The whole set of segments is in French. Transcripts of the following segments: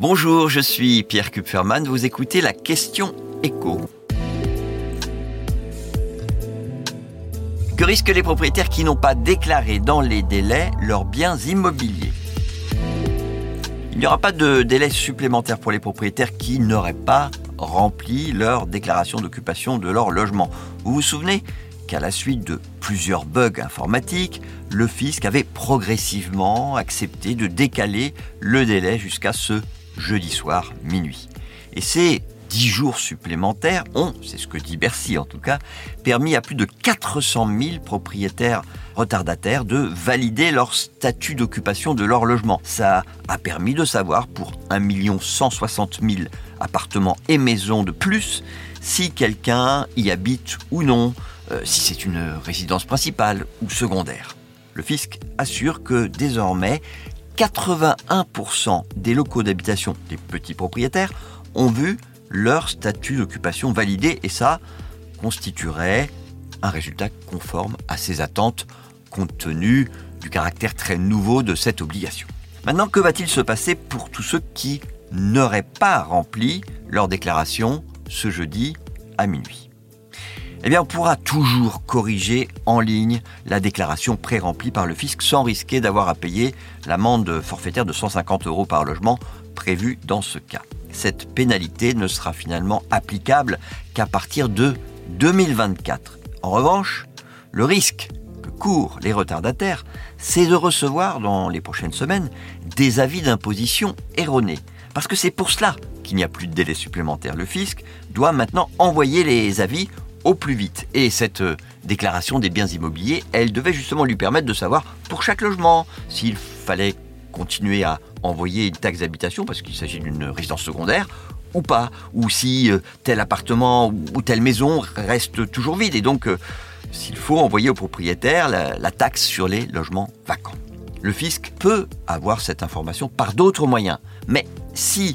Bonjour, je suis Pierre Kupferman, vous écoutez la question écho. Que risquent les propriétaires qui n'ont pas déclaré dans les délais leurs biens immobiliers? Il n'y aura pas de délai supplémentaire pour les propriétaires qui n'auraient pas rempli leur déclaration d'occupation de leur logement. Vous vous souvenez qu'à la suite de plusieurs bugs informatiques, le fisc avait progressivement accepté de décaler le délai jusqu'à ce jeudi soir minuit. Et ces dix jours supplémentaires ont, c'est ce que dit Bercy en tout cas, permis à plus de 400 000 propriétaires retardataires de valider leur statut d'occupation de leur logement. Ça a permis de savoir pour 1 160 000 appartements et maisons de plus si quelqu'un y habite ou non, euh, si c'est une résidence principale ou secondaire. Le fisc assure que désormais, 81% des locaux d'habitation des petits propriétaires ont vu leur statut d'occupation validé et ça constituerait un résultat conforme à ces attentes compte tenu du caractère très nouveau de cette obligation. Maintenant, que va-t-il se passer pour tous ceux qui n'auraient pas rempli leur déclaration ce jeudi à minuit? Eh on pourra toujours corriger en ligne la déclaration pré-remplie par le fisc sans risquer d'avoir à payer l'amende forfaitaire de 150 euros par logement prévue dans ce cas. Cette pénalité ne sera finalement applicable qu'à partir de 2024. En revanche, le risque que courent les retardataires, c'est de recevoir dans les prochaines semaines des avis d'imposition erronés. Parce que c'est pour cela qu'il n'y a plus de délai supplémentaire. Le fisc doit maintenant envoyer les avis au plus vite. Et cette euh, déclaration des biens immobiliers, elle devait justement lui permettre de savoir pour chaque logement s'il fallait continuer à envoyer une taxe d'habitation parce qu'il s'agit d'une résidence secondaire ou pas, ou si euh, tel appartement ou telle maison reste toujours vide et donc euh, s'il faut envoyer au propriétaire la taxe sur les logements vacants. Le fisc peut avoir cette information par d'autres moyens, mais si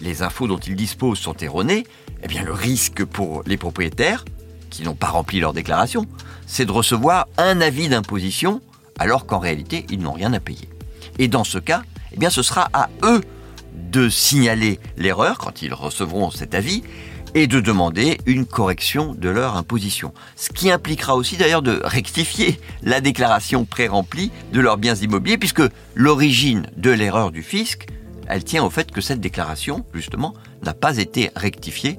les infos dont il dispose sont erronées, eh bien le risque pour les propriétaires, qui n'ont pas rempli leur déclaration, c'est de recevoir un avis d'imposition alors qu'en réalité ils n'ont rien à payer. Et dans ce cas, eh bien ce sera à eux de signaler l'erreur quand ils recevront cet avis et de demander une correction de leur imposition. Ce qui impliquera aussi d'ailleurs de rectifier la déclaration pré-remplie de leurs biens immobiliers puisque l'origine de l'erreur du fisc elle tient au fait que cette déclaration, justement, n'a pas été rectifiée